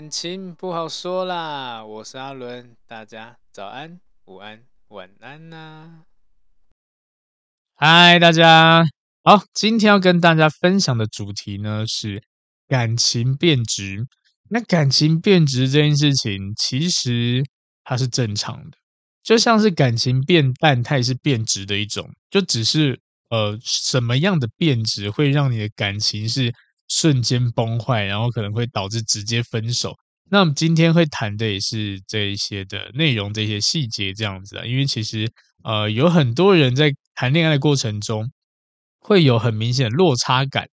感情不好说啦，我是阿伦，大家早安、午安、晚安呐、嗨，大家好，今天要跟大家分享的主题呢是感情变质。那感情变质这件事情，其实它是正常的，就像是感情变淡，它也是变质的一种，就只是呃什么样的变质会让你的感情是。瞬间崩坏，然后可能会导致直接分手。那我们今天会谈的也是这一些的内容，这些细节这样子啊。因为其实呃，有很多人在谈恋爱的过程中会有很明显的落差感，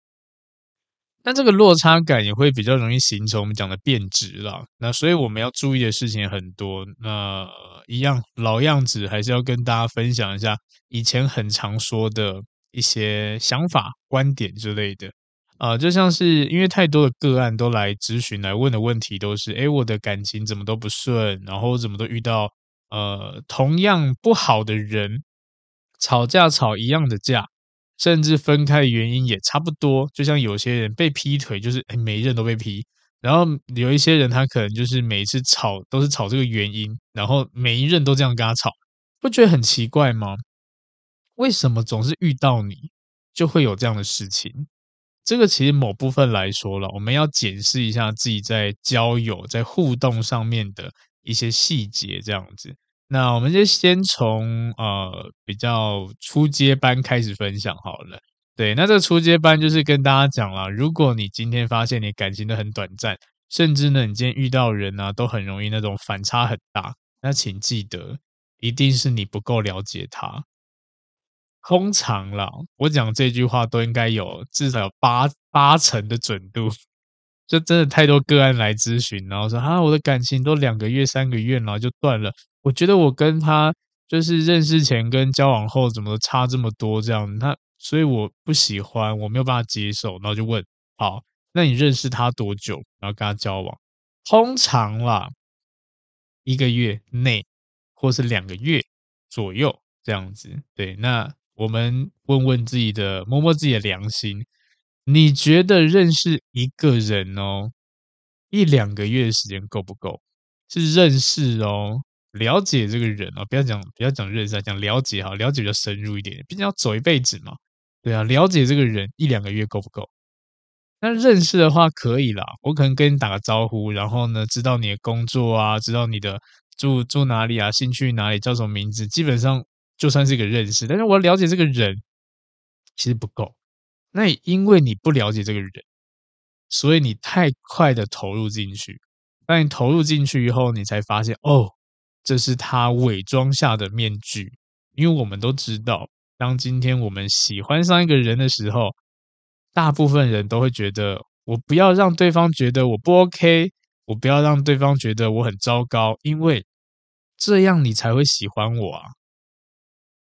那这个落差感也会比较容易形成我们讲的变质了。那所以我们要注意的事情很多。那一样老样子，还是要跟大家分享一下以前很常说的一些想法、观点之类的。啊、就像是因为太多的个案都来咨询来问的问题都是，诶，我的感情怎么都不顺，然后怎么都遇到呃同样不好的人，吵架吵一样的架，甚至分开的原因也差不多。就像有些人被劈腿，就是诶每一任都被劈，然后有一些人他可能就是每次吵都是吵这个原因，然后每一任都这样跟他吵，不觉得很奇怪吗？为什么总是遇到你就会有这样的事情？这个其实某部分来说了，我们要检视一下自己在交友、在互动上面的一些细节，这样子。那我们就先从呃比较初阶班开始分享好了。对，那这个初阶班就是跟大家讲了，如果你今天发现你感情都很短暂，甚至呢你今天遇到人啊都很容易那种反差很大，那请记得，一定是你不够了解他。通常啦，我讲这句话都应该有至少有八八成的准度，就真的太多个案来咨询，然后说啊，我的感情都两个月、三个月，然后就断了。我觉得我跟他就是认识前跟交往后怎么差这么多这样，他所以我不喜欢，我没有办法接受，然后就问，好，那你认识他多久？然后跟他交往？通常啦，一个月内或是两个月左右这样子。对，那。我们问问自己的，摸摸自己的良心，你觉得认识一个人哦，一两个月的时间够不够？是认识哦，了解这个人哦，不要讲不要讲认识啊，讲了解哈，了解比较深入一点，毕竟要走一辈子嘛，对啊，了解这个人一两个月够不够？那认识的话可以啦，我可能跟你打个招呼，然后呢，知道你的工作啊，知道你的住住哪里啊，兴趣哪里，叫什么名字，基本上。就算是一个认识，但是我要了解这个人其实不够。那也因为你不了解这个人，所以你太快的投入进去。当你投入进去以后，你才发现哦，这是他伪装下的面具。因为我们都知道，当今天我们喜欢上一个人的时候，大部分人都会觉得，我不要让对方觉得我不 OK，我不要让对方觉得我很糟糕，因为这样你才会喜欢我啊。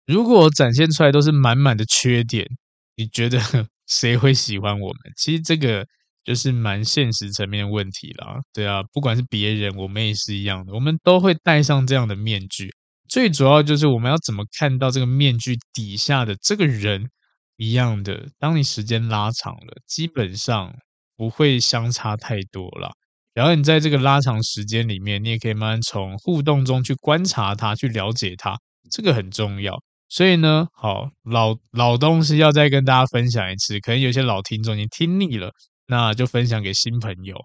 如果展现出来都是满满的缺点，你觉得 谁会喜欢我们？其实这个就是蛮现实层面的问题啦。对啊，不管是别人，我们也是一样的，我们都会戴上这样的面具。最主要就是我们要怎么看到这个面具底下的这个人一样的。当你时间拉长了，基本上不会相差太多了。然后你在这个拉长时间里面，你也可以慢慢从互动中去观察他，去了解他，这个很重要。所以呢，好，老老东西要再跟大家分享一次，可能有些老听众已经听腻了，那就分享给新朋友。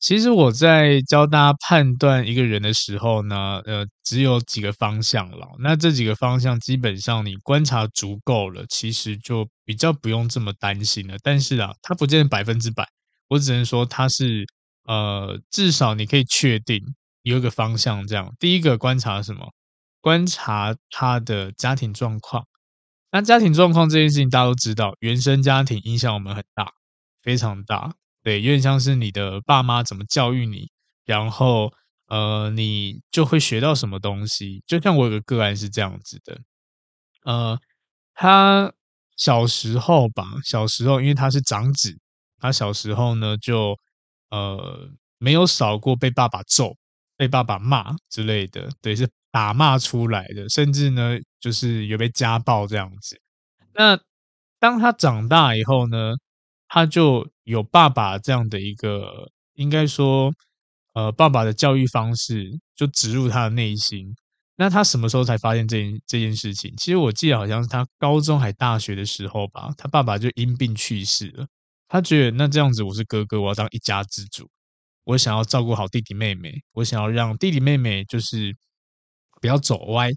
其实我在教大家判断一个人的时候呢，呃，只有几个方向了。那这几个方向基本上你观察足够了，其实就比较不用这么担心了。但是啊，它不见得百分之百，我只能说它是呃，至少你可以确定有一个方向。这样，第一个观察什么？观察他的家庭状况。那家庭状况这件事情大家都知道，原生家庭影响我们很大，非常大。对，有点像是你的爸妈怎么教育你，然后呃，你就会学到什么东西。就像我有个个案是这样子的，呃，他小时候吧，小时候因为他是长子，他小时候呢就呃没有少过被爸爸揍、被爸爸骂之类的，对，是打骂出来的，甚至呢就是有被家暴这样子。那当他长大以后呢，他就有爸爸这样的一个，应该说，呃，爸爸的教育方式就植入他的内心。那他什么时候才发现这件这件事情？其实我记得好像是他高中还大学的时候吧，他爸爸就因病去世了。他觉得那这样子，我是哥哥，我要当一家之主，我想要照顾好弟弟妹妹，我想要让弟弟妹妹就是不要走歪，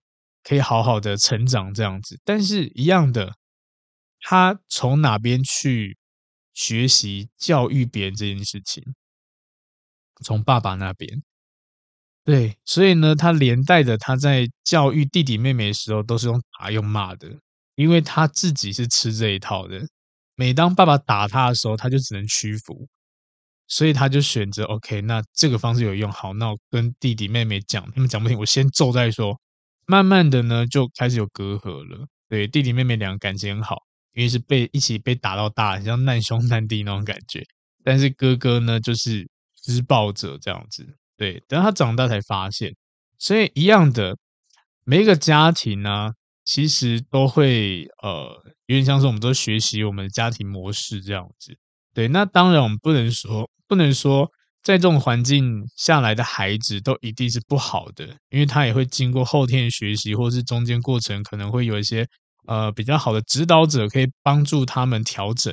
可以好好的成长这样子。但是，一样的，他从哪边去？学习教育别人这件事情，从爸爸那边，对，所以呢，他连带着他在教育弟弟妹妹的时候，都是用打用骂的，因为他自己是吃这一套的。每当爸爸打他的时候，他就只能屈服，所以他就选择 OK，那这个方式有用，好，那我跟弟弟妹妹讲，他们讲不听，我先揍再说。慢慢的呢，就开始有隔阂了。对，弟弟妹妹两个感情很好。因为是被一起被打到大，像难兄难弟那种感觉。但是哥哥呢，就是施暴者这样子。对，等他长大才发现，所以一样的，每一个家庭呢、其实都会呃，有点像是我们都学习我们的家庭模式这样子。对，那当然我们不能说，不能说在这种环境下来的孩子都一定是不好的，因为他也会经过后天学习，或是中间过程可能会有一些。呃，比较好的指导者可以帮助他们调整。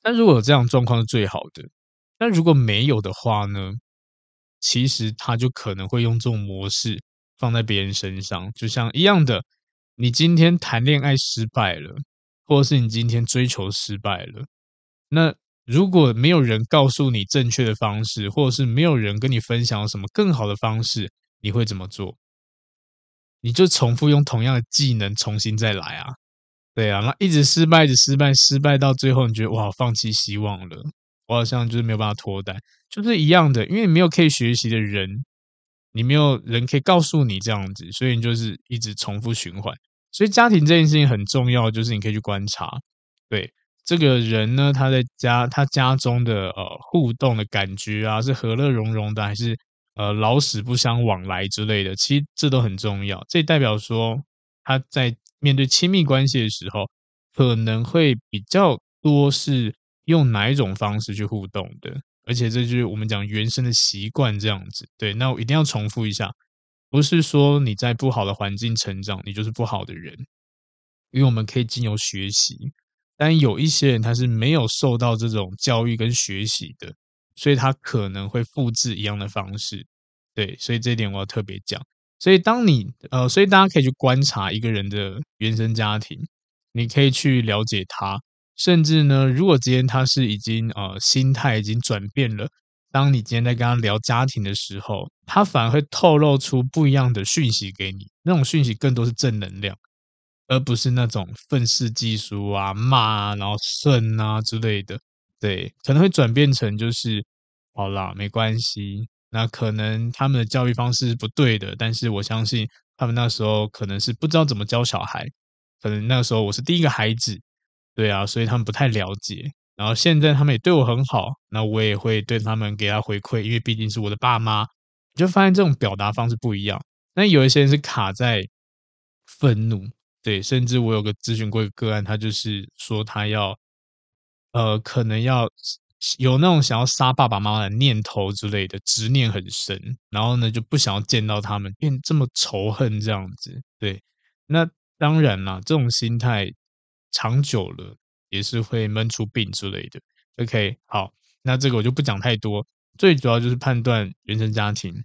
但如果有这样状况是最好的。但如果没有的话呢？其实他就可能会用这种模式放在别人身上，就像一样的，你今天谈恋爱失败了，或是你今天追求失败了，那如果没有人告诉你正确的方式，或者是没有人跟你分享什么更好的方式，你会怎么做？你就重复用同样的技能重新再来啊，对啊，那一直失败，一直失败，失败到最后，你觉得哇，放弃希望了，我好像就是没有办法脱单，就是一样的，因为没有可以学习的人，你没有人可以告诉你这样子，所以你就是一直重复循环。所以家庭这件事情很重要，就是你可以去观察，对。这个人呢，他在家他家中的呃互动的感觉啊，是和乐融融的还是？呃，老死不相往来之类的，其实这都很重要。这代表说他在面对亲密关系的时候，可能会比较多是用哪一种方式去互动的，而且这就是我们讲原生的习惯这样子。对，那我一定要重复一下，不是说你在不好的环境成长，你就是不好的人，因为我们可以经由学习，但有一些人他是没有受到这种教育跟学习的。所以他可能会复制一样的方式，对，所以这一点我要特别讲。所以当你呃，所以大家可以去观察一个人的原生家庭，你可以去了解他，甚至呢，如果今天他是已经呃心态已经转变了，当你今天在跟他聊家庭的时候，他反而会透露出不一样的讯息给你，那种讯息更多是正能量，而不是那种愤世嫉俗啊、骂啊、然后顺啊之类的。对，可能会转变成就是，好啦，没关系。那可能他们的教育方式是不对的，但是我相信他们那时候可能是不知道怎么教小孩，可能那时候我是第一个孩子，对啊，所以他们不太了解。然后现在他们也对我很好，那我也会对他们给他回馈，因为毕竟是我的爸妈。你就发现这种表达方式不一样。那有一些人是卡在愤怒，对，甚至我有个咨询过一个个案，他就是说他要。呃，可能要有那种想要杀爸爸妈妈的念头之类的执念很深，然后呢就不想要见到他们，变这么仇恨这样子。对，那当然啦，这种心态长久了也是会闷出病之类的。OK，好，那这个我就不讲太多，最主要就是判断原生家庭。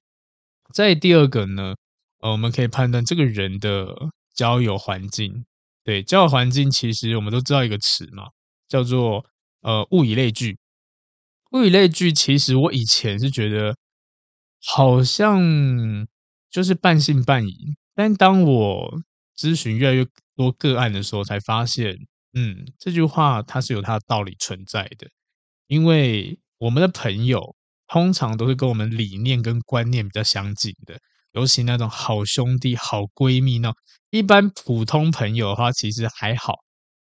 再第二个呢，呃，我们可以判断这个人的交友环境。对，交友环境其实我们都知道一个词嘛，叫做呃物以类聚。物以类聚，其实我以前是觉得好像就是半信半疑，但当我咨询越来越多个案的时候，才发现，嗯，这句话它是有它的道理存在的。因为我们的朋友通常都是跟我们理念跟观念比较相近的，尤其那种好兄弟、好闺蜜那，一般普通朋友的话，其实还好，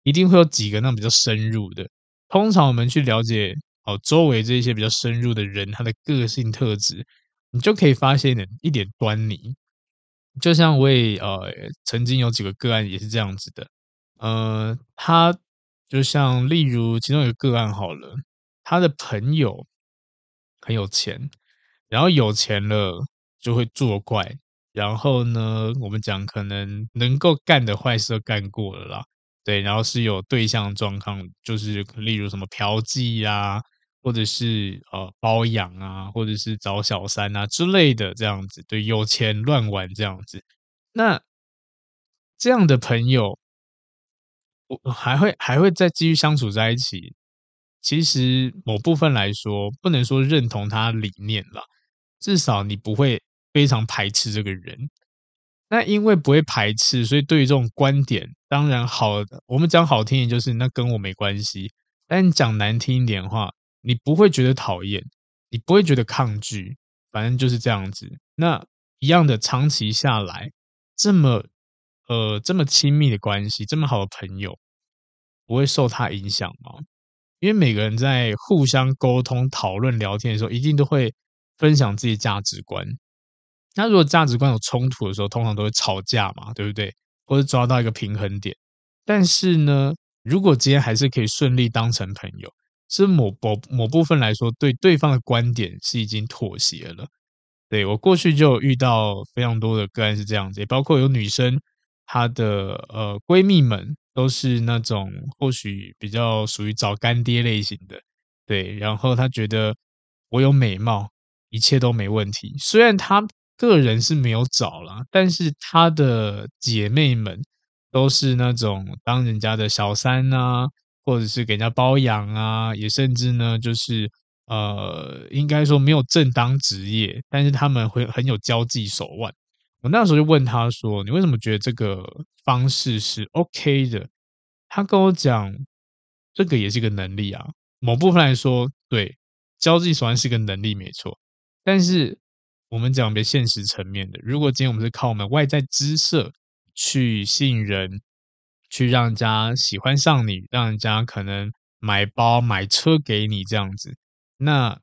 一定会有几个那种比较深入的。通常我们去了解。哦，周围这些比较深入的人，他的个性特质，你就可以发现一点端倪。就像我也呃曾经有几个个案也是这样子的，呃，他就像例如其中一个个案好了，他的朋友很有钱，然后有钱了就会作怪，然后呢，我们讲可能能够干的坏事都干过了啦，对，然后是有对象状况，就是例如什么嫖妓呀。或者是呃包养啊，或者是找小三啊之类的这样子，对，有钱乱玩这样子，那这样的朋友，我还会还会再继续相处在一起。其实某部分来说，不能说认同他理念啦，至少你不会非常排斥这个人。那因为不会排斥，所以对于这种观点，当然好，我们讲好听点就是那跟我没关系，但讲难听一点的话。你不会觉得讨厌，你不会觉得抗拒，反正就是这样子。那一样的，长期下来，这么呃这么亲密的关系，这么好的朋友，不会受他影响吗？因为每个人在互相沟通、讨论、聊天的时候，一定都会分享自己的价值观。那如果价值观有冲突的时候，通常都会吵架嘛，对不对？或者抓到一个平衡点。但是呢，如果今天还是可以顺利当成朋友。是某某某部分来说，对对方的观点是已经妥协了。对，我过去就有遇到非常多的个案是这样子，也包括有女生，她的呃闺蜜们都是那种或许比较属于找干爹类型的。对，然后她觉得我有美貌，一切都没问题。虽然她个人是没有找啦，但是她的姐妹们都是那种当人家的小三啊。或者是给人家包养啊，也甚至呢，就是呃，应该说没有正当职业，但是他们会很有交际手腕。我那时候就问他说：“你为什么觉得这个方式是 OK 的？”他跟我讲：“这个也是一个能力啊，某部分来说，对，交际手腕是个能力没错。但是我们讲别现实层面的，如果今天我们是靠我们外在姿色去吸引人。”去让人家喜欢上你，让人家可能买包买车给你这样子，那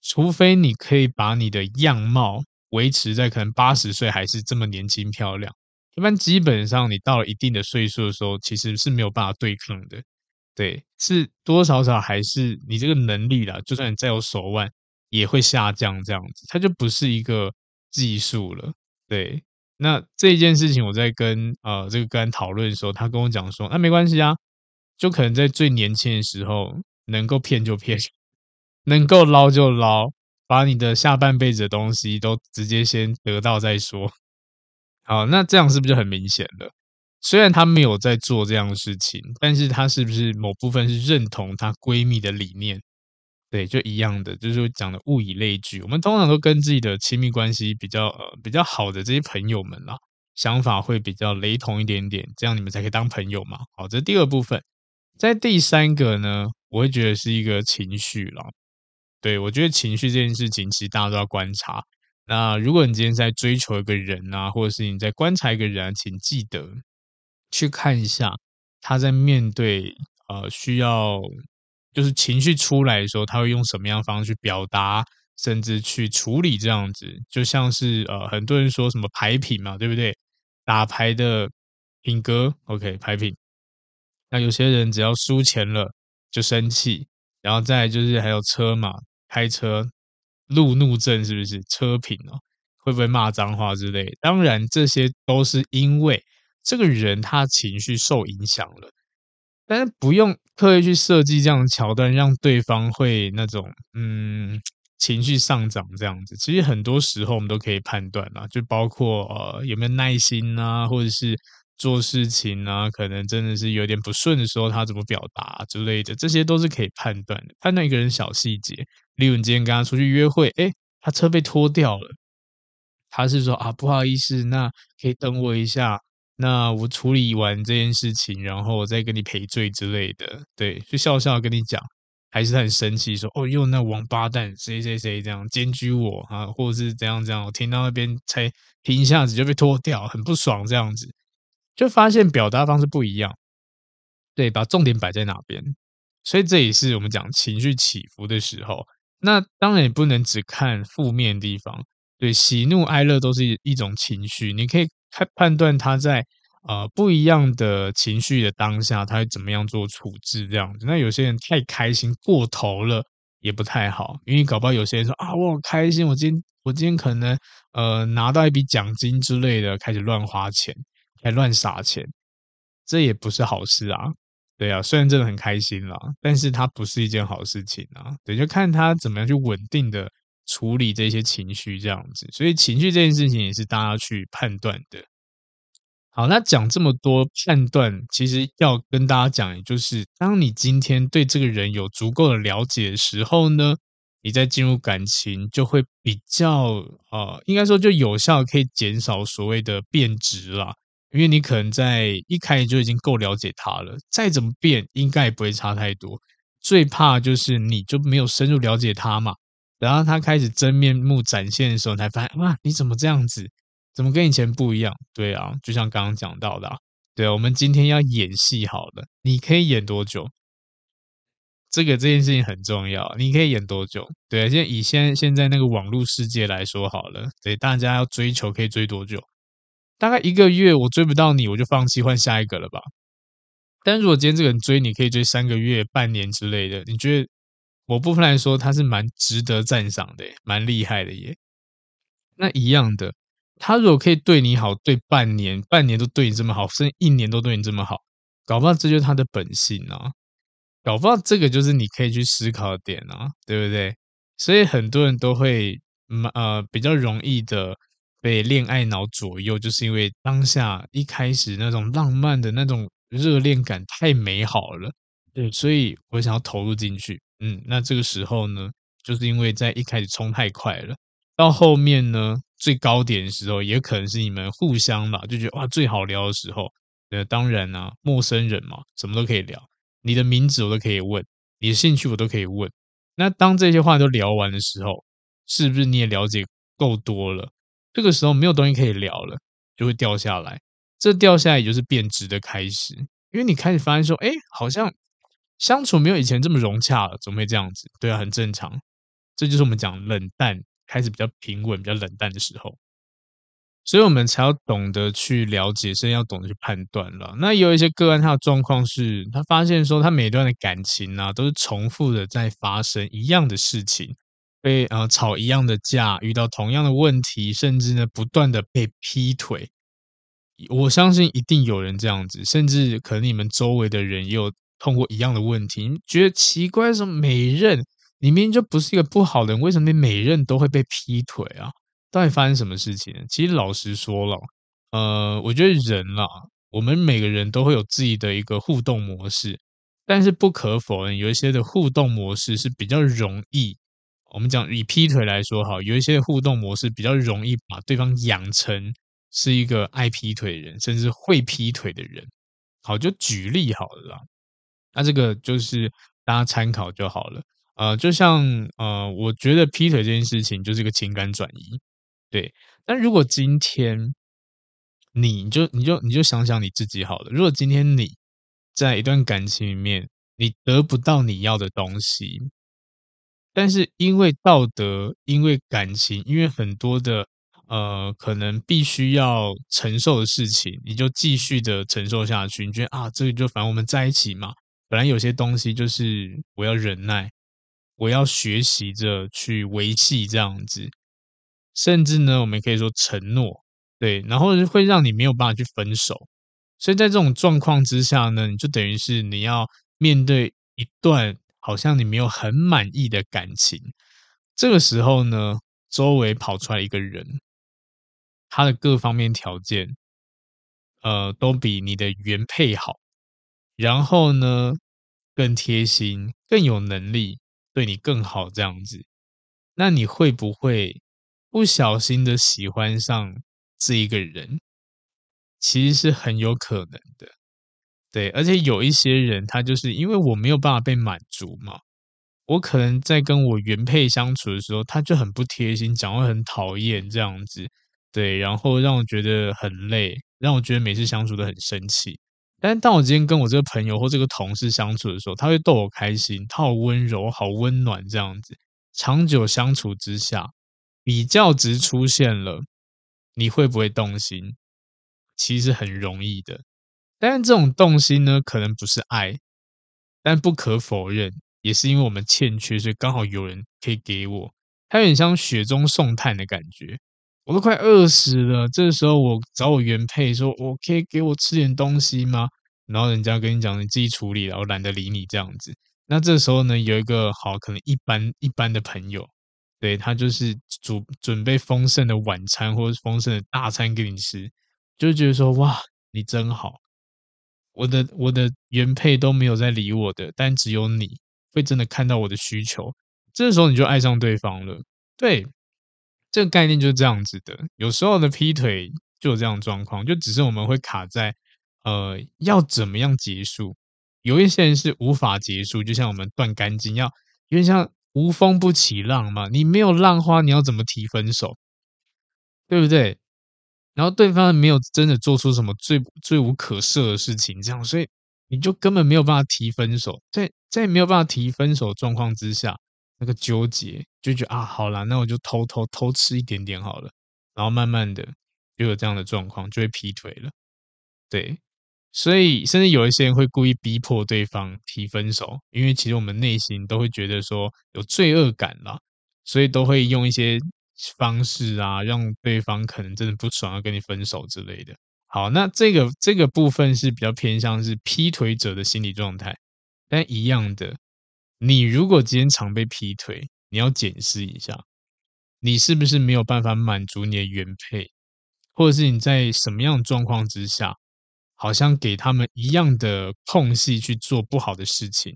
除非你可以把你的样貌维持在可能八十岁还是这么年轻漂亮，一般基本上你到了一定的岁数的时候，其实是没有办法对抗的。对，是多多少少还是你这个能力啦，就算你再有手腕，也会下降这样子，它就不是一个技术了。对。那这件事情，我在跟呃这个个人讨论的时候，他跟我讲说，那、没关系啊，就可能在最年轻的时候，能够骗就骗，能够捞就捞，把你的下半辈子的东西都直接先得到再说。好，那这样是不是就很明显了？虽然他没有在做这样的事情，但是他是不是某部分是认同她闺蜜的理念？对，就一样的，就是讲的物以类聚。我们通常都跟自己的亲密关系比较呃比较好的这些朋友们啦，想法会比较雷同一点点，这样你们才可以当朋友嘛。好，这第二部分。在第三个呢，我会觉得是一个情绪啦。对，我觉得情绪这件事情，其实大家都要观察。那如果你今天在追求一个人啊，或者是你在观察一个人啊，请记得去看一下他在面对呃需要。就是情绪出来的时候，他会用什么样方式去表达，甚至去处理这样子，就像是呃，很多人说什么牌品嘛，对不对？打牌的品格，OK，牌品。那有些人只要输钱了就生气，然后再就是还有车嘛，开车路怒症是不是？车品哦，会不会骂脏话之类？当然这些都是因为这个人他情绪受影响了，但是不用刻意去设计这样的桥段，让对方会那种嗯情绪上涨这样子。其实很多时候我们都可以判断啊，就包括呃有没有耐心啊，或者是。做事情呢，可能真的是有点不顺的时候，他怎么表达之类的，这些都是可以判断的。判断一个人小细节，例如你今天跟他出去约会，诶，他车被拖掉了，他是说啊，不好意思，那可以等我一下，那我处理完这件事情，然后我再跟你赔罪之类的，对，就笑笑跟你讲，还是很生气，说哦，又那王八蛋，谁谁谁这样检举我啊，或者是怎样怎样，我听到那边才停一下子就被拖掉，很不爽这样子。就发现表达方式不一样，对，把重点摆在哪边，所以这也是我们讲情绪起伏的时候。那当然也不能只看负面地方，对，喜怒哀乐都是一种情绪，你可以看判断他在呃不一样的情绪的当下，他会怎么样做处置这样子。那有些人太开心过头了也不太好，因为搞不好有些人说啊，我好开心，我今我今天可能呃拿到一笔奖金之类的，开始乱花钱。还乱撒钱，这也不是好事啊！对啊，虽然真的很开心啦，但是它不是一件好事情啊。对，就看他怎么样去稳定的处理这些情绪，这样子。所以情绪这件事情也是大家去判断的。好，那讲这么多判断，其实要跟大家讲，也就是当你今天对这个人有足够的了解的时候呢，你再进入感情就会比较呃，应该说就有效可以减少所谓的变质啦。因为你可能在一开始就已经够了解他了，再怎么变，应该也不会差太多。最怕就是你就没有深入了解他嘛，然后他开始真面目展现的时候，才发现哇，你怎么这样子？怎么跟以前不一样？对啊，就像刚刚讲到的啊，对啊，我们今天要演戏好了，你可以演多久？这个这件事情很重要，你可以演多久？对啊，现在以现现在那个网络世界来说好了，对，大家要追求可以追多久？大概一个月，我追不到你，我就放弃换下一个了吧。但如果今天这个人追你，可以追三个月、半年之类的，你觉得我部分来说他是蛮值得赞赏的，蛮厉害的耶。那一样的，他如果可以对你好，对半年、半年都对你这么好，甚至一年都对你这么好，搞不好这就是他的本性啊。搞不好这个就是你可以去思考的点啊，对不对？所以很多人都会，呃，比较容易的。被恋爱脑左右，就是因为当下一开始那种浪漫的那种热恋感太美好了，对，所以我想要投入进去。嗯，那这个时候呢，就是因为在一开始冲太快了，到后面呢，最高点的时候，也可能是你们互相吧，就觉得哇，最好聊的时候。呃，当然啊，陌生人嘛，什么都可以聊，你的名字我都可以问，你的兴趣我都可以问。那当这些话都聊完的时候，是不是你也了解够多了？这个时候没有东西可以聊了，就会掉下来。这掉下来也就是变质的开始，因为你开始发现说，哎，好像相处没有以前这么融洽了，怎么会这样子？对啊，很正常。这就是我们讲冷淡开始比较平稳、比较冷淡的时候，所以我们才要懂得去了解，甚至要懂得去判断了。那有一些个案，他的状况是他发现说，他每段的感情呢、啊，都是重复的在发生一样的事情。被呃吵一样的架，遇到同样的问题，甚至呢不断的被劈腿，我相信一定有人这样子，甚至可能你们周围的人也有碰过一样的问题。你觉得奇怪，什么每任你明明就不是一个不好的人，为什么你每任都会被劈腿啊？到底发生什么事情？其实老实说了，呃，我觉得人啦，我们每个人都会有自己的一个互动模式，但是不可否认，有一些的互动模式是比较容易。我们讲以劈腿来说，哈，有一些互动模式比较容易把对方养成是一个爱劈腿的人，甚至会劈腿的人。好，就举例好了啦。那这个就是大家参考就好了。呃，就像呃，我觉得劈腿这件事情就是一个情感转移，对。但如果今天你就你就你就想想你自己好了。如果今天你在一段感情里面，你得不到你要的东西。但是因为道德，因为感情，因为很多的呃，可能必须要承受的事情，你就继续的承受下去。你觉得啊，这个就反正我们在一起嘛，本来有些东西就是我要忍耐，我要学习着去维系这样子，甚至呢，我们可以说承诺，对，然后会让你没有办法去分手。所以在这种状况之下呢，你就等于是你要面对一段好像你没有很满意的感情。这个时候呢，周围跑出来一个人，他的各方面条件，呃，都比你的原配好，然后呢，更贴心，更有能力，对你更好，这样子，那你会不会不小心的喜欢上这一个人？其实是很有可能的，对，而且有一些人，他就是因为我没有办法被满足嘛，我可能在跟我原配相处的时候，他就很不贴心，讲话很讨厌这样子，对，然后让我觉得很累，让我觉得每次相处都很生气。但是当我今天跟我这个朋友或这个同事相处的时候，他会逗我开心，他好温柔，好温暖这样子，长久相处之下，比较值出现了，你会不会动心？其实很容易的，但是这种动心呢，可能不是爱，但不可否认，也是因为我们欠缺，所以刚好有人可以给我，它有点像雪中送炭的感觉。我都快饿死了，这时候我找我原配说：“我可以给我吃点东西吗？”然后人家跟你讲：“你自己处理了，我懒得理你这样子。”那这时候呢，有一个好可能一般一般的朋友，对，他就是煮准备丰盛的晚餐或者丰盛的大餐给你吃。就觉得说哇，你真好，我的我的原配都没有在理我的，但只有你会真的看到我的需求，这时候你就爱上对方了。对，这个概念就是这样子的。有时候的劈腿就有这样状况，就只是我们会卡在呃要怎么样结束。有一些人是无法结束，就像我们断干净，要有点像无风不起浪嘛。你没有浪花，你要怎么提分手？对不对？然后对方没有真的做出什么罪罪无可赦的事情，这样，所以你就根本没有办法提分手。在在没有办法提分手状况之下，那个纠结就觉得啊，好啦，那我就偷偷偷吃一点点好了。然后慢慢的就有这样的状况，就会劈腿了。对，所以甚至有一些人会故意逼迫对方提分手，因为其实我们内心都会觉得说有罪恶感啦，所以都会用一些。方式啊，让对方可能真的不爽，要跟你分手之类的。好，那这个这个部分是比较偏向是劈腿者的心理状态。但一样的，你如果今天常被劈腿，你要检视一下，你是不是没有办法满足你的原配，或者是你在什么样的状况之下，好像给他们一样的空隙去做不好的事情。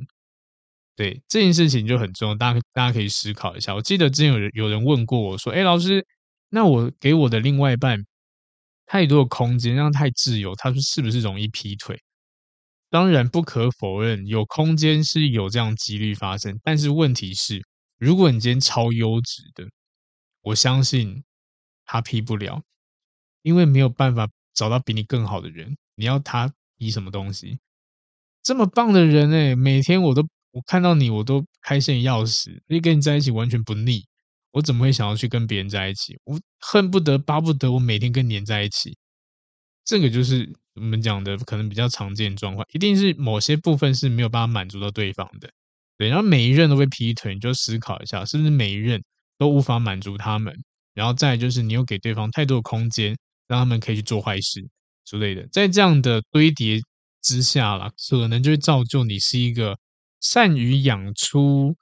对，这件事情就很重要，大家大家可以思考一下。我记得之前有人有人问过我说：“哎，老师，那我给我的另外一半太多的空间，让他太自由，他说是不是容易劈腿？”当然不可否认，有空间是有这样几率发生，但是问题是，如果你今天超优质的，我相信他批不了，因为没有办法找到比你更好的人。你要他劈什么东西？这么棒的人哎，每天我都。我看到你，我都开心要死，因为跟你在一起完全不腻。我怎么会想要去跟别人在一起？我恨不得巴不得我每天跟你黏在一起。这个就是我们讲的可能比较常见状况，一定是某些部分是没有办法满足到对方的。对，然后每一任都被劈腿，你就思考一下，是不是每一任都无法满足他们？然后再就是你又给对方太多的空间，让他们可以去做坏事之类的。在这样的堆叠之下啦，可能就会造就你是一个。善于养出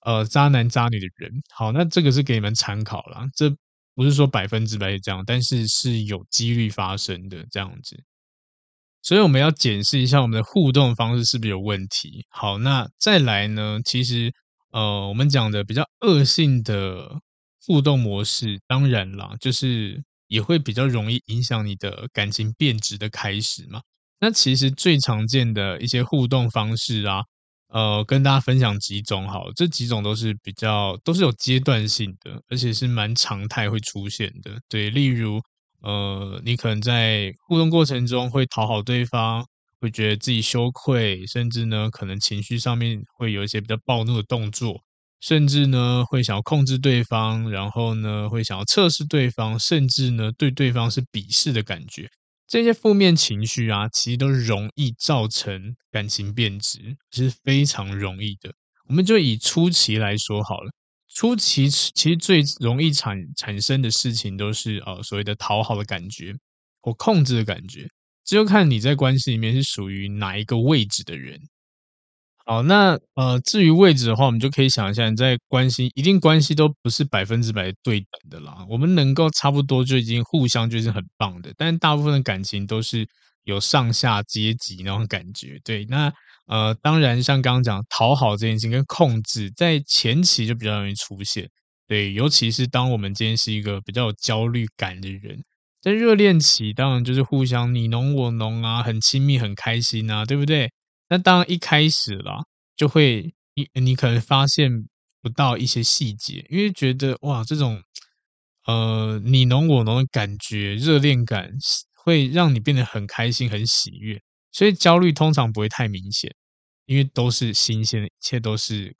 呃渣男渣女的人，好，那这个是给你们参考啦，这不是说百分之百是这样，但是是有几率发生的这样子，所以我们要检视一下我们的互动方式是不是有问题。好，那再来呢，其实呃，我们讲的比较恶性的互动模式，当然啦，就是也会比较容易影响你的感情变质的开始嘛。那其实最常见的一些互动方式啊。呃，跟大家分享几种好，这几种都是比较都是有阶段性的，而且是蛮常态会出现的。对，例如，呃，你可能在互动过程中会讨好对方，会觉得自己羞愧，甚至呢，可能情绪上面会有一些比较暴怒的动作，甚至呢，会想要控制对方，然后呢，会想要测试对方，甚至呢，对对方是鄙视的感觉。这些负面情绪啊，其实都容易造成感情变质，是非常容易的。我们就以初期来说好了，初期其实最容易产产生的事情都是呃所谓的讨好的感觉或控制的感觉。这就看你在关系里面是属于哪一个位置的人。好，那呃，至于位置的话，我们就可以想一下，你在关系一定关系都不是百分之百对等的啦。我们能够差不多就已经互相就是很棒的，但大部分的感情都是有上下阶级那种感觉。对，那呃，当然像刚刚讲讨好这件事情跟控制，在前期就比较容易出现。对，尤其是当我们今天是一个比较有焦虑感的人，在热恋期，当然就是互相你侬我侬啊，很亲密，很开心啊，对不对？那当然一开始啦，就会你你可能发现不到一些细节，因为觉得哇，这种呃你侬我侬的感觉，热恋感会让你变得很开心、很喜悦，所以焦虑通常不会太明显，因为都是新鲜的，一切都是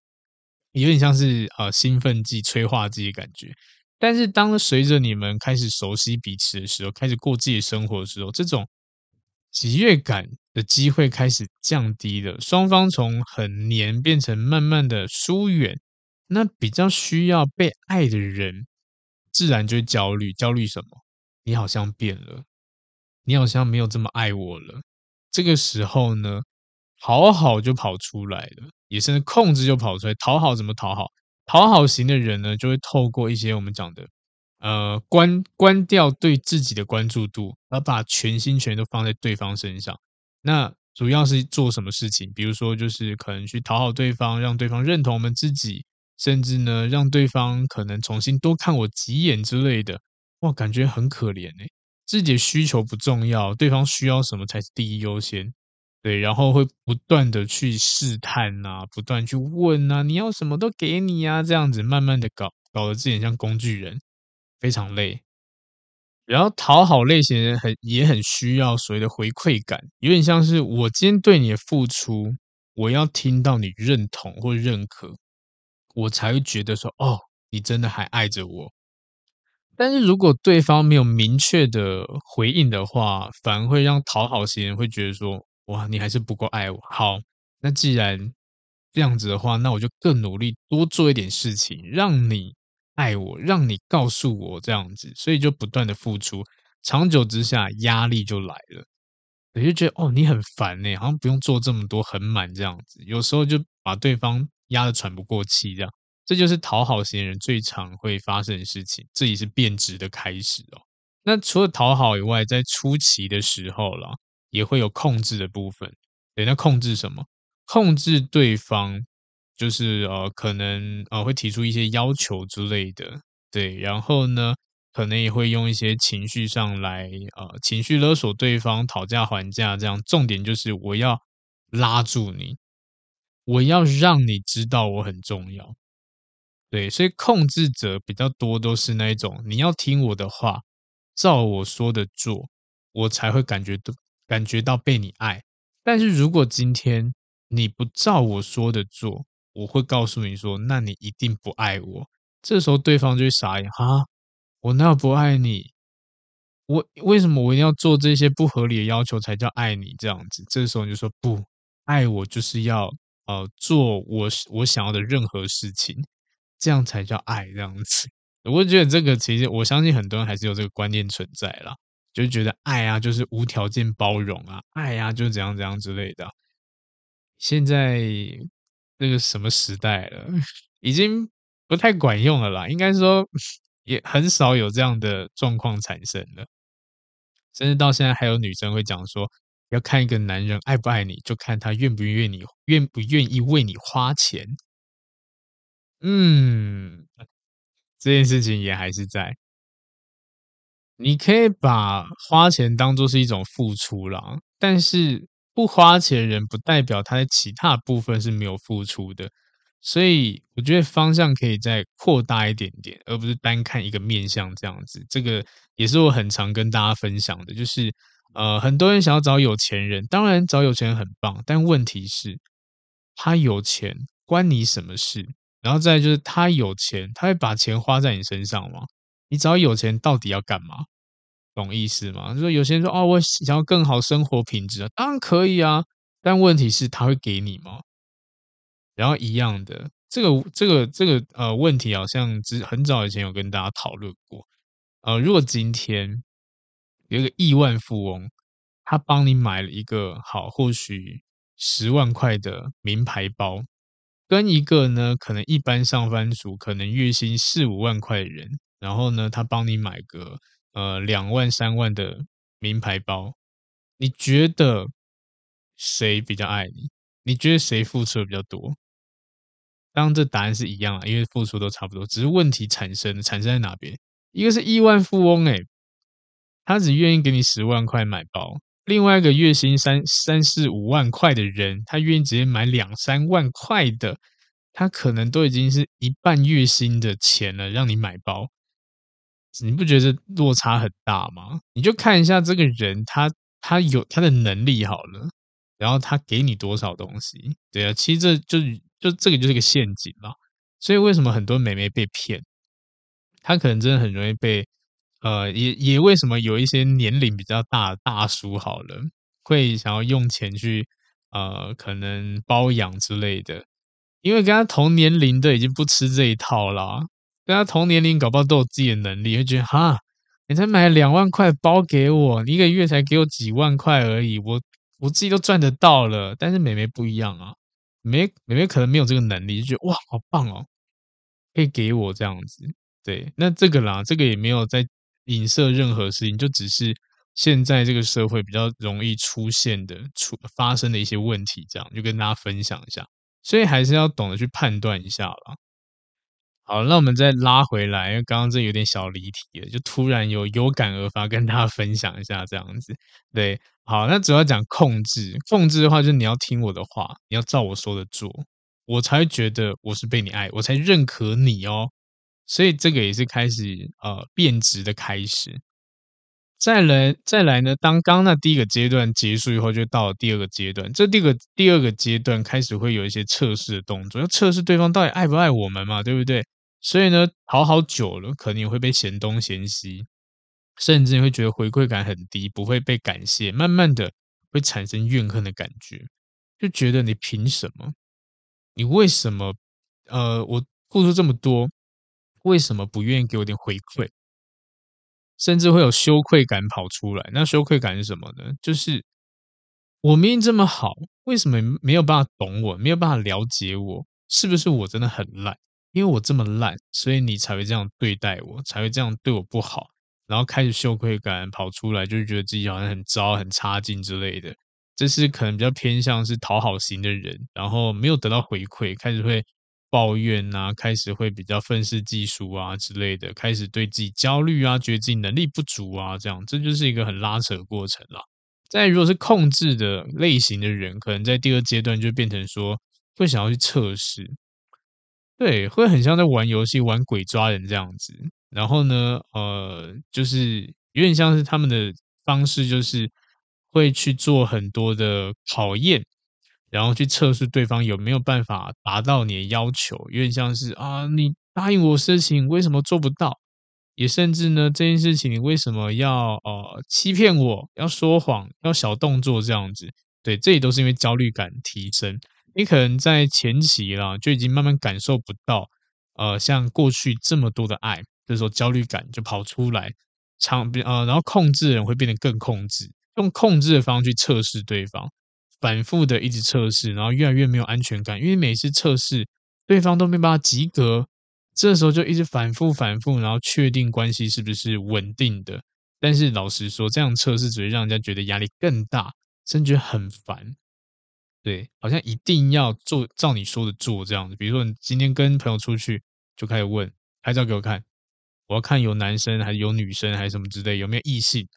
有点像是呃兴奋剂、催化剂的感觉。但是当随着你们开始熟悉彼此的时候，开始过自己的生活的时候，这种喜悦感的机会开始降低了，双方从很黏变成慢慢的疏远，那比较需要被爱的人，自然就会焦虑。焦虑什么？你好像变了，你好像没有这么爱我了。这个时候呢，讨好就跑出来了，也甚至控制就跑出来。讨好怎么讨好？讨好型的人呢，就会透过一些我们讲的。呃，关关掉对自己的关注度，而把全心全都放在对方身上。那主要是做什么事情？比如说，就是可能去讨好对方，让对方认同我们自己，甚至呢，让对方可能重新多看我几眼之类的。哇，感觉很可怜哎，自己的需求不重要，对方需要什么才是第一优先。对，然后会不断的去试探啊，不断去问啊，你要什么都给你啊，这样子慢慢的搞，搞得自己像工具人。非常累，然后讨好类型人很也很需要所谓的回馈感，有点像是我今天对你的付出，我要听到你认同或认可，我才会觉得说哦，你真的还爱着我。但是如果对方没有明确的回应的话，反而会让讨好型人会觉得说哇，你还是不够爱我。好，那既然这样子的话，那我就更努力多做一点事情，让你。爱我，让你告诉我这样子，所以就不断的付出，长久之下压力就来了，我就觉得哦，你很烦呢，好像不用做这么多，很满这样子，有时候就把对方压得喘不过气，这样，这就是讨好型人最常会发生的事情，这也是变质的开始哦。那除了讨好以外，在初期的时候啦，也会有控制的部分，对，那控制什么？控制对方。就是呃，可能呃会提出一些要求之类的，对，然后呢，可能也会用一些情绪上来呃情绪勒索对方，讨价还价这样。重点就是我要拉住你，我要让你知道我很重要，对，所以控制者比较多都是那一种，你要听我的话，照我说的做，我才会感觉到感觉到被你爱。但是如果今天你不照我说的做，我会告诉你说，那你一定不爱我。这时候对方就会傻眼哈，我哪有不爱你？我为什么我一定要做这些不合理的要求才叫爱你？这样子，这时候你就说不爱我就是要呃做我我想要的任何事情，这样才叫爱。这样子，我觉得这个其实我相信很多人还是有这个观念存在啦，就觉得爱啊就是无条件包容啊，爱啊就怎样怎样之类的。现在。那个什么时代了，已经不太管用了啦。应该说，也很少有这样的状况产生了。甚至到现在，还有女生会讲说，要看一个男人爱不爱你，就看他愿不愿意，愿不愿意为你花钱。嗯，这件事情也还是在。你可以把花钱当做是一种付出啦，但是。不花钱的人不代表他在其他部分是没有付出的，所以我觉得方向可以再扩大一点点，而不是单看一个面向这样子。这个也是我很常跟大家分享的，就是呃，很多人想要找有钱人，当然找有钱人很棒，但问题是，他有钱关你什么事？然后再就是他有钱，他会把钱花在你身上吗？你只要有钱到底要干嘛？懂意思吗？就说有些人说哦，我想要更好生活品质啊，当然可以啊，但问题是他会给你吗？然后一样的，这个这个这个呃问题好像之很早以前有跟大家讨论过。呃，如果今天有一个亿万富翁，他帮你买了一个好，或许十万块的名牌包，跟一个呢，可能一般上班族，可能月薪四五万块的人，然后呢，他帮你买个呃两万三万的名牌包，你觉得谁比较爱你？你觉得谁付出的比较多？当然，这答案是一样啊，因为付出都差不多，只是问题产生产生在哪边？一个是亿万富翁，诶，他只愿意给你十万块买包。另外一个月薪三三四五万块的人，他愿意直接买两三万块的，他可能都已经是一半月薪的钱了，让你买包，你不觉得落差很大吗？你就看一下这个人，他他有他的能力好了，然后他给你多少东西，对啊，其实这就就这个就是个陷阱嘛。所以为什么很多美眉被骗？他可能真的很容易被。呃，也也为什么有一些年龄比较大的大叔好了，会想要用钱去呃，可能包养之类的，因为跟他同年龄的已经不吃这一套啦，跟他同年龄搞不好都有自己的能力，会觉得哈，你才买两万块包给我，你一个月才给我几万块而已，我我自己都赚得到了，但是美眉不一样啊，美美眉可能没有这个能力，就觉得哇，好棒哦，可以给我这样子，对，那这个啦，这个也没有在。影射任何事情，就只是现在这个社会比较容易出现的、出发生的一些问题，这样就跟大家分享一下。所以还是要懂得去判断一下啦。好，那我们再拉回来，因为刚刚这有点小离题了，就突然有有感而发，跟大家分享一下这样子。对，好，那主要讲控制，控制的话，就是你要听我的话，你要照我说的做，我才觉得我是被你爱，我才认可你哦。所以这个也是开始呃变质的开始，再来再来呢，当刚那第一个阶段结束以后，就到了第二个阶段。这第个第二个阶段开始会有一些测试的动作，要测试对方到底爱不爱我们嘛，对不对？所以呢，好好久了，可能也会被嫌东嫌西，甚至你会觉得回馈感很低，不会被感谢，慢慢的会产生怨恨的感觉，就觉得你凭什么？你为什么？呃，我付出这么多。为什么不愿意给我点回馈？甚至会有羞愧感跑出来。那羞愧感是什么呢？就是我明明这么好，为什么没有办法懂我，没有办法了解我？是不是我真的很烂？因为我这么烂，所以你才会这样对待我，才会这样对我不好。然后开始羞愧感跑出来，就是觉得自己好像很糟、很差劲之类的。这是可能比较偏向是讨好型的人，然后没有得到回馈，开始会。抱怨啊，开始会比较愤世嫉俗啊之类的，开始对自己焦虑啊，觉得自己能力不足啊，这样这就是一个很拉扯的过程了。再如果是控制的类型的人，可能在第二阶段就变成说会想要去测试，对，会很像在玩游戏玩鬼抓人这样子。然后呢，呃，就是有点像是他们的方式，就是会去做很多的考验。然后去测试对方有没有办法达到你的要求，有点像是啊，你答应我事情为什么做不到？也甚至呢，这件事情你为什么要呃欺骗我？要说谎？要小动作这样子？对，这也都是因为焦虑感提升。你可能在前期啦就已经慢慢感受不到呃像过去这么多的爱，这时候焦虑感就跑出来，长呃，然后控制人会变得更控制，用控制的方式去测试对方。反复的一直测试，然后越来越没有安全感，因为每次测试对方都没办法及格，这时候就一直反复反复，然后确定关系是不是稳定的。但是老实说，这样测试只会让人家觉得压力更大，甚至觉得很烦。对，好像一定要做照你说的做这样子。比如说，你今天跟朋友出去，就开始问拍照给我看，我要看有男生还是有女生还是什么之类，有没有异性，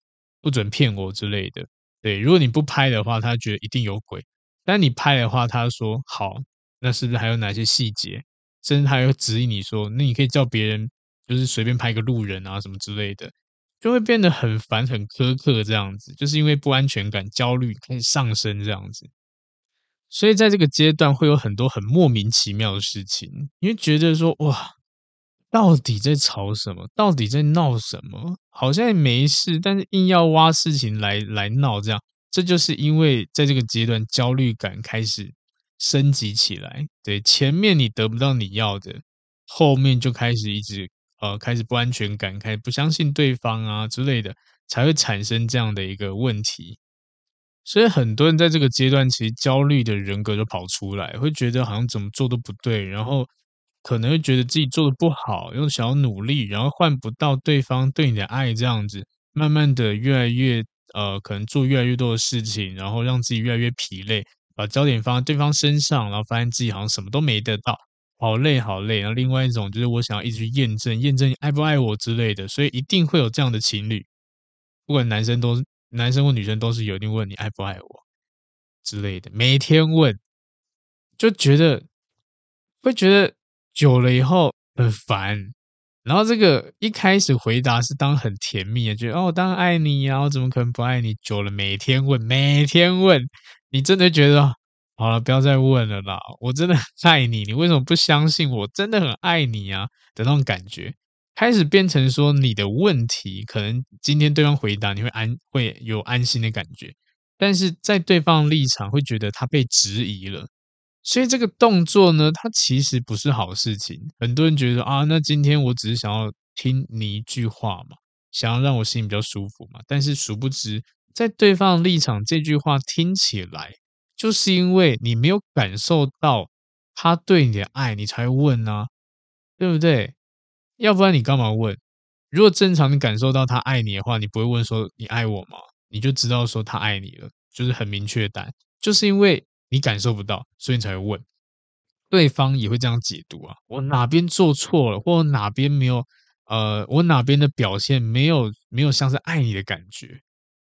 不准骗我之类的。对，如果你不拍的话，他觉得一定有鬼；但你拍的话，他说好，那是不是还有哪些细节？甚至他会指引你说，那你可以叫别人，就是随便拍个路人啊什么之类的，就会变得很烦、很苛刻这样子。就是因为不安全感、焦虑开始上升这样子，所以在这个阶段会有很多很莫名其妙的事情，你会觉得说哇。到底在吵什么？到底在闹什么？好像也没事，但是硬要挖事情来来闹，这样，这就是因为在这个阶段焦虑感开始升级起来。对，前面你得不到你要的，后面就开始一直呃开始不安全感，开始不相信对方啊之类的，才会产生这样的一个问题。所以很多人在这个阶段，其实焦虑的人格就跑出来，会觉得好像怎么做都不对，然后可能会觉得自己做的不好，又想要努力，然后换不到对方对你的爱，这样子，慢慢的越来越呃，可能做越来越多的事情，然后让自己越来越疲累，把焦点放在对方身上，然后发现自己好像什么都没得到，好累好累。然后另外一种就是我想要一直去验证，验证你爱不爱我之类的，所以一定会有这样的情侣，不管男生都是。男生或女生都是有一定问你爱不爱我之类的，每天问，就觉得会觉得久了以后很烦。然后这个一开始回答是当很甜蜜的，觉得哦，我当然爱你呀，我怎么可能不爱你？久了每天问，每天问，你真的觉得好了，不要再问了啦，我真的很爱你，你为什么不相信我真的很爱你啊？的那种感觉。开始变成说你的问题，可能今天对方回答你会安会有安心的感觉，但是在对方立场会觉得他被质疑了，所以这个动作呢，它其实不是好事情。很多人觉得啊，那今天我只是想要听你一句话嘛，想要让我心里比较舒服嘛，但是殊不知在对方立场，这句话听起来就是因为你没有感受到他对你的爱，你才问啊，对不对？要不然你干嘛问？如果正常你感受到他爱你的话，你不会问说你爱我吗？你就知道说他爱你了，就是很明确的。就是因为你感受不到，所以你才会问。对方也会这样解读啊，我哪边做错了，或哪边没有，呃，我哪边的表现没有没有像是爱你的感觉。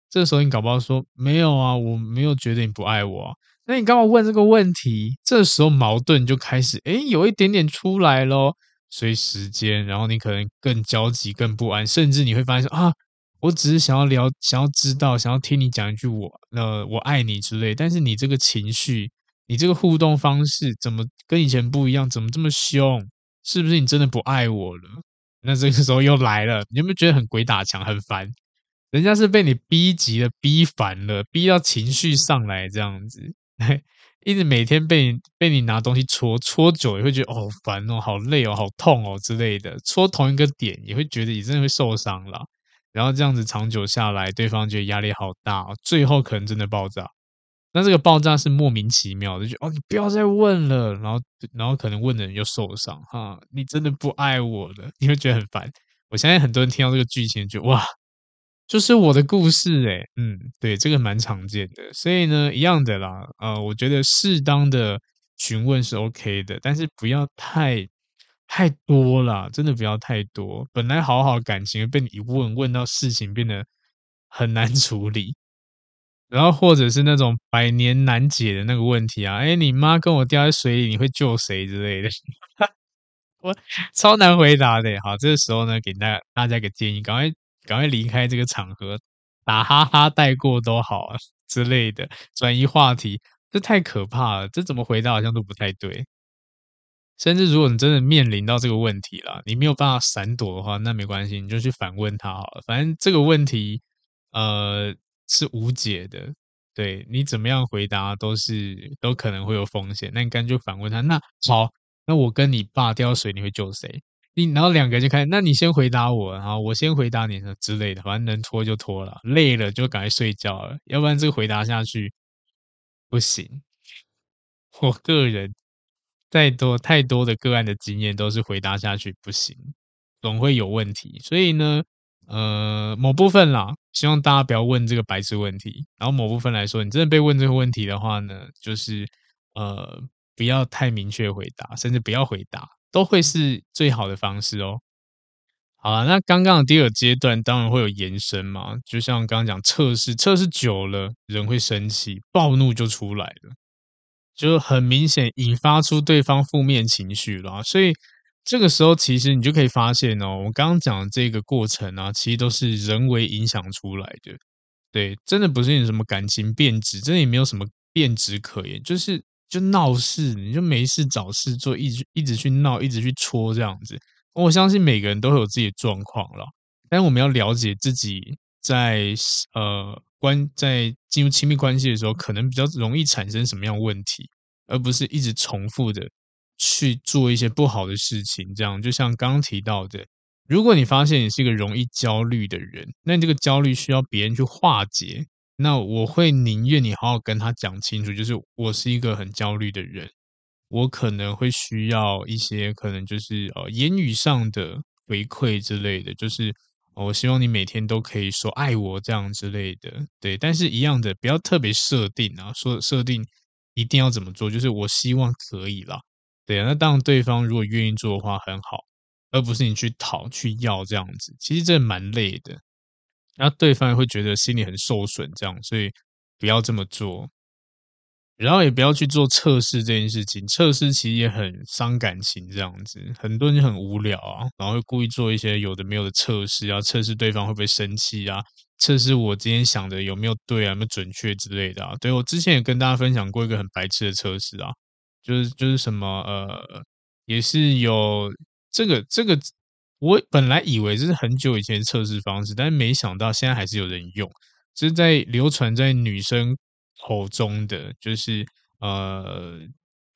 这时候你搞不好说没有啊，我没有觉得你不爱我啊。那你干嘛问这个问题？这时候矛盾就开始，诶，有一点点出来咯。所以时间，然后你可能更焦急、更不安，甚至你会发现说啊，我只是想要聊、想要知道、想要听你讲一句我呃我爱你之类，但是你这个情绪、你这个互动方式怎么跟以前不一样？怎么这么凶？是不是你真的不爱我了？那这个时候又来了，你有没有觉得很鬼打墙、很烦？人家是被你逼急了、逼烦了、逼到情绪上来这样子。一直每天被你被你拿东西戳戳久，也会觉得哦烦哦，好累哦，好痛哦之类的。戳同一个点，也会觉得你真的会受伤了。然后这样子长久下来，对方觉得压力好大，最后可能真的爆炸。那这个爆炸是莫名其妙的，就哦你不要再问了，然后然后可能问的人又受伤哈，你真的不爱我了，你会觉得很烦。我相信很多人听到这个剧情，就哇。就是我的故事诶，嗯，对，这个蛮常见的，所以呢，一样的啦，呃，我觉得适当的询问是 OK 的，但是不要太太多了，真的不要太多。本来好好感情被你一问问到事情变得很难 处理，然后或者是那种百年难解的那个问题啊，诶，你妈跟我掉在水里，你会救谁之类的，我超难回答的。好，这个时候呢，给大家大家一个建议，赶快。赶快离开这个场合，打哈哈带过都好啊 之类的，转移话题，这太可怕了。这怎么回答好像都不太对。甚至如果你真的面临到这个问题了，你没有办法闪躲的话，那没关系，你就去反问他好了。反正这个问题，呃，是无解的。对，你怎么样回答都是都可能会有风险。那你干脆反问他。那好，那我跟你爸掉水，你会救谁？你然后两个就开始，那你先回答我，然后我先回答你之类的，反正能拖就拖了，累了就赶快睡觉了，要不然这个回答下去不行。我个人再多太多的个案的经验都是回答下去不行，总会有问题。所以呢，呃，某部分啦，希望大家不要问这个白痴问题。然后某部分来说，你真的被问这个问题的话呢，就是呃，不要太明确回答，甚至不要回答。都会是最好的方式哦。好了，那刚刚的第二阶段当然会有延伸嘛，就像刚刚讲测试，测试久了人会生气，暴怒就出来了，就很明显引发出对方负面情绪了。所以这个时候其实你就可以发现哦，我刚刚讲的这个过程啊，其实都是人为影响出来的。对，真的不是你什么感情变质，真的也没有什么变质可言，就是。就闹事，你就没事找事做，一直一直去闹，一直去戳这样子。我相信每个人都会有自己的状况了，但我们要了解自己在呃关在进入亲密关系的时候，可能比较容易产生什么样问题，而不是一直重复的去做一些不好的事情。这样就像刚刚提到的，如果你发现你是一个容易焦虑的人，那你这个焦虑需要别人去化解，那我会宁愿你好好跟他讲清楚，就是我是一个很焦虑的人，我可能会需要一些可能就是呃言语上的回馈之类的，就是我希望你每天都可以说爱我这样之类的，对。但是一样的，不要特别设定啊，说设定一定要怎么做，就是我希望可以啦，对啊。那当对方如果愿意做的话很好，而不是你去讨去要这样子，其实这蛮累的。然后对方也会觉得心里很受损，这样，所以不要这么做。然后也不要去做测试这件事情，测试其实也很伤感情，这样子，很多人很无聊啊，然后会故意做一些有的没有的测试啊，测试对方会不会生气啊，测试我今天想的有没有对啊，有没有准确之类的啊。对，我之前也跟大家分享过一个很白痴的测试啊，就是就是什么呃，也是有这个这个。我本来以为这是很久以前测试方式，但是没想到现在还是有人用。就是在流传在女生口中的，就是呃，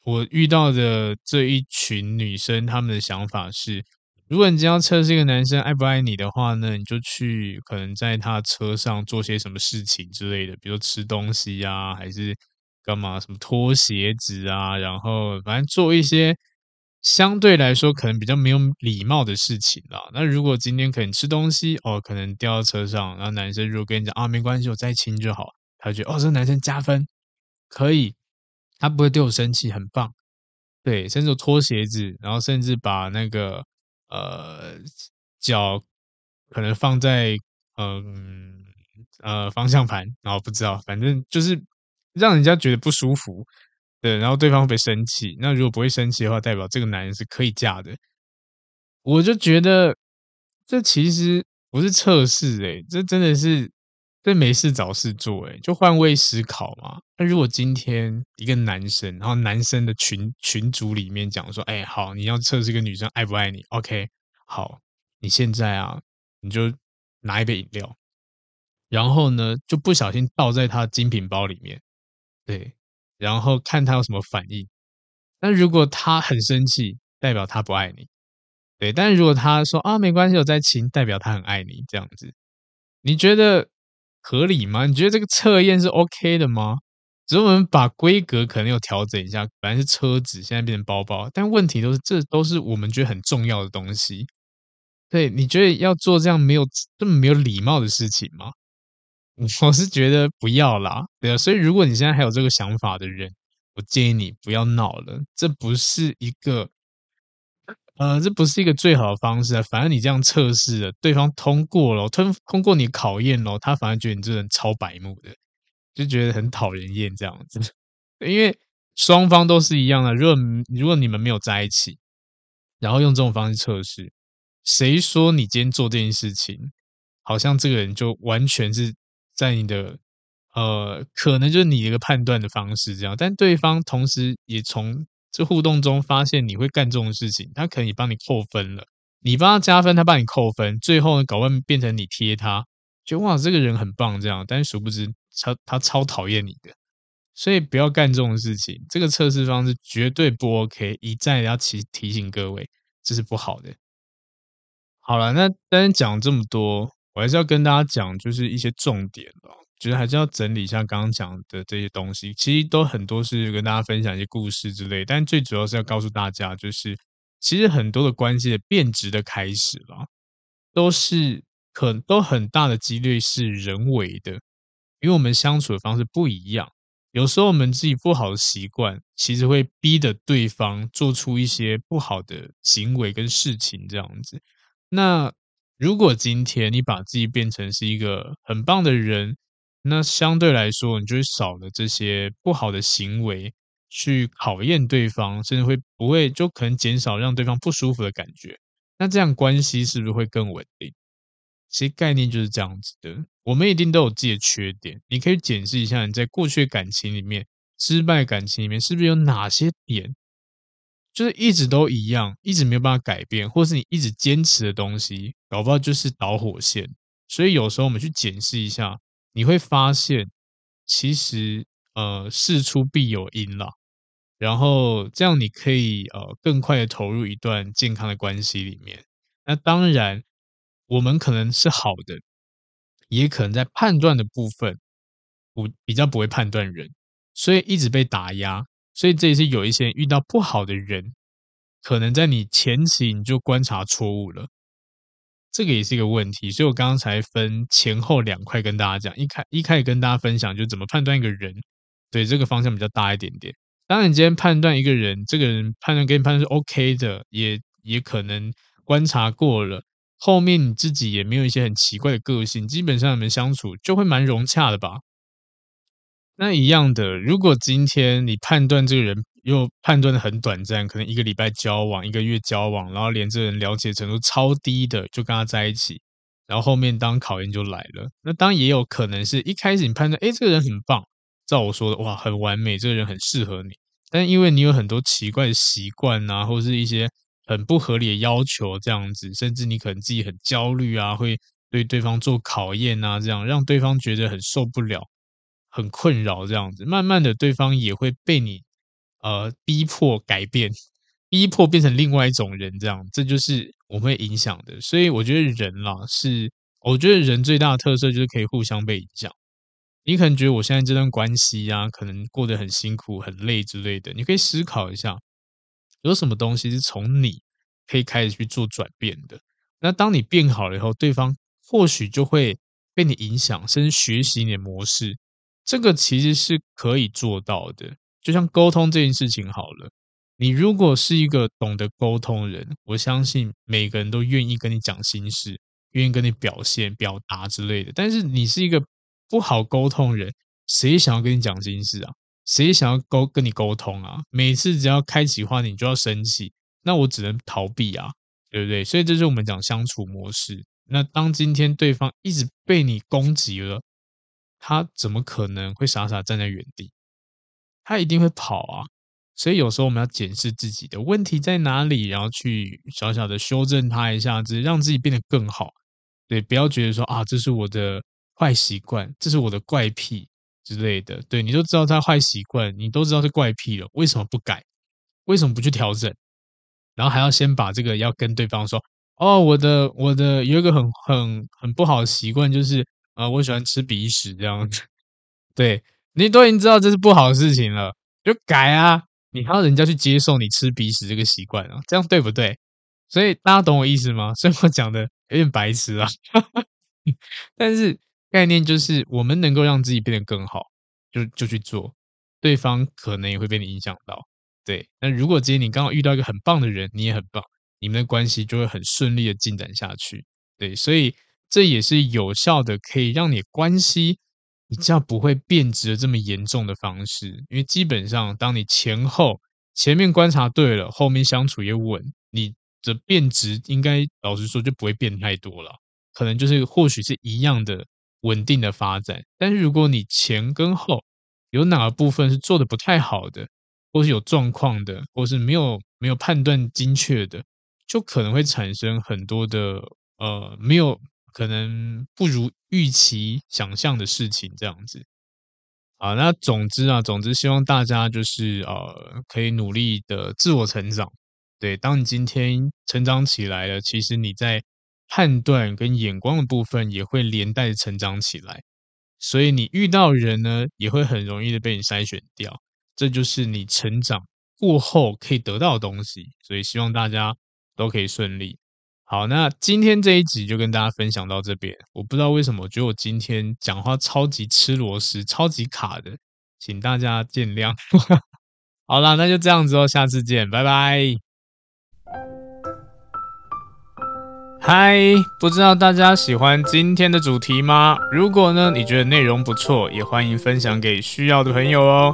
我遇到的这一群女生，她们的想法是：如果你只要测试一个男生爱不爱你的话呢，你就去可能在他车上做些什么事情之类的，比如吃东西啊，还是干嘛，什么脱鞋子啊，然后反正做一些。相对来说，可能比较没有礼貌的事情啦。那如果今天可能吃东西哦，可能掉到车上，然后男生如果跟你讲啊，没关系，我再亲就好，他就觉得哦，这个男生加分，可以，他不会对我生气，很棒。对，甚至脱鞋子，然后甚至把那个呃脚可能放在嗯呃，方向盘，然后不知道，反正就是让人家觉得不舒服。对，然后对方会不会生气？那如果不会生气的话，代表这个男人是可以嫁的。我就觉得这其实不是测试，诶，这真的是这没事找事做，诶，就换位思考嘛。那如果今天一个男生，然后男生的群群组里面讲说，哎，好，你要测试一个女生爱不爱你？OK，好，你现在啊，你就拿一杯饮料，然后呢，就不小心倒在他的精品包里面，对。然后看他有什么反应。那如果他很生气，代表他不爱你。对，但是如果他说啊，没关系，我在亲，代表他很爱你。这样子，你觉得合理吗？你觉得这个测验是 OK 的吗？只是我们把规格可能有调整一下，本来是车子，现在变成包包。但问题都是，这都是我们觉得很重要的东西。对，你觉得要做这样没有这么没有礼貌的事情吗？我是觉得不要啦，对啊，所以如果你现在还有这个想法的人，我建议你不要闹了，这不是一个，呃，这不是一个最好的方式啊。反正你这样测试了，对方通过了，通通过你考验了，他反而觉得你这人超白目的，就觉得很讨人厌这样子。因为双方都是一样的，如果如果你们没有在一起，然后用这种方式测试，谁说你今天做这件事情，好像这个人就完全是。在你的呃，可能就是你一个判断的方式这样，但对方同时也从这互动中发现你会干这种事情，他可能也帮你扣分了，你帮他加分，他帮你扣分，最后呢，搞完变成你贴他，觉得哇，这个人很棒这样，但是殊不知他他超讨厌你的，所以不要干这种事情，这个测试方式绝对不 OK，一再要提提醒各位，这是不好的。好了，那单单讲这么多。我还是要跟大家讲，就是一些重点哦，就是还是要整理一下刚刚讲的这些东西。其实都很多是跟大家分享一些故事之类，但最主要是要告诉大家，就是其实很多的关系的变质的开始了，都是可都很大的几率是人为的，因为我们相处的方式不一样。有时候我们自己不好的习惯，其实会逼得对方做出一些不好的行为跟事情，这样子。那如果今天你把自己变成是一个很棒的人，那相对来说，你就会少了这些不好的行为去考验对方，甚至会不会就可能减少让对方不舒服的感觉。那这样关系是不是会更稳定？其实概念就是这样子的。我们一定都有自己的缺点，你可以检视一下你在过去感情里面、失败感情里面是不是有哪些点。就是一直都一样，一直没有办法改变，或是你一直坚持的东西，搞不好就是导火线。所以有时候我们去检视一下，你会发现，其实呃事出必有因啦。然后这样你可以呃更快的投入一段健康的关系里面。那当然，我们可能是好的，也可能在判断的部分不比较不会判断人，所以一直被打压。所以这也是有一些遇到不好的人，可能在你前期你就观察错误了，这个也是一个问题。所以我刚刚才分前后两块跟大家讲，一开一开始跟大家分享就怎么判断一个人，对，这个方向比较大一点点。当然，你今天判断一个人，这个人判断跟你判断是 OK 的，也也可能观察过了，后面你自己也没有一些很奇怪的个性，基本上你们相处就会蛮融洽的吧。那一样的，如果今天你判断这个人又判断的很短暂，可能一个礼拜交往，一个月交往，然后连这人了解程度超低的就跟他在一起，然后后面当考验就来了。那当然也有可能是一开始你判断，哎，这个人很棒，照我说的，哇，很完美，这个人很适合你，但因为你有很多奇怪的习惯啊，或是一些很不合理的要求这样子，甚至你可能自己很焦虑啊，会对对方做考验啊，这样让对方觉得很受不了。很困扰这样子，慢慢的对方也会被你呃逼迫改变，逼迫变成另外一种人，这样这就是我们会影响的。所以我觉得人啦，是我觉得人最大的特色就是可以互相被影响。你可能觉得我现在这段关系啊，可能过得很辛苦、很累之类的，你可以思考一下，有什么东西是从你可以开始去做转变的。那当你变好了以后，对方或许就会被你影响，甚至学习你的模式。这个其实是可以做到的，就像沟通这件事情好了，你如果是一个懂得沟通的人，我相信每个人都愿意跟你讲心事，愿意跟你表现、表达之类的。但是你是一个不好沟通的人，谁想要跟你讲心事啊？谁想要沟跟你沟通啊？每次只要开启话题，你就要生气，那我只能逃避啊，对不对？所以这是我们讲相处模式。那当今天对方一直被你攻击了。他怎么可能会傻傻站在原地？他一定会跑啊！所以有时候我们要检视自己的问题在哪里，然后去小小的修正它一下子，让自己变得更好。对，不要觉得说啊，这是我的坏习惯，这是我的怪癖之类的。对，你都知道他坏习惯，你都知道是怪癖了，为什么不改？为什么不去调整？然后还要先把这个要跟对方说：哦，我的我的有一个很很很不好的习惯，就是。啊、呃，我喜欢吃鼻屎这样子，对，你都已经知道这是不好的事情了，就改啊！你还要人家去接受你吃鼻屎这个习惯啊，这样对不对？所以大家懂我意思吗？所以我讲的有点白痴啊，但是概念就是我们能够让自己变得更好，就就去做，对方可能也会被你影响到。对，那如果今天你刚好遇到一个很棒的人，你也很棒，你们的关系就会很顺利的进展下去。对，所以。这也是有效的，可以让你关系比较不会变质的这么严重的方式。因为基本上，当你前后前面观察对了，后面相处也稳，你的变质应该老实说就不会变太多了。可能就是或许是一样的稳定的发展。但是如果你前跟后有哪个部分是做的不太好的，或是有状况的，或是没有没有判断精确的，就可能会产生很多的呃没有。可能不如预期想象的事情，这样子啊。那总之啊，总之希望大家就是呃，可以努力的自我成长。对，当你今天成长起来了，其实你在判断跟眼光的部分也会连带成长起来。所以你遇到人呢，也会很容易的被你筛选掉。这就是你成长过后可以得到的东西。所以希望大家都可以顺利。好，那今天这一集就跟大家分享到这边。我不知道为什么，我觉得我今天讲话超级吃螺丝，超级卡的，请大家见谅。好啦，那就这样子哦，下次见，拜拜。嗨，不知道大家喜欢今天的主题吗？如果呢，你觉得内容不错，也欢迎分享给需要的朋友哦。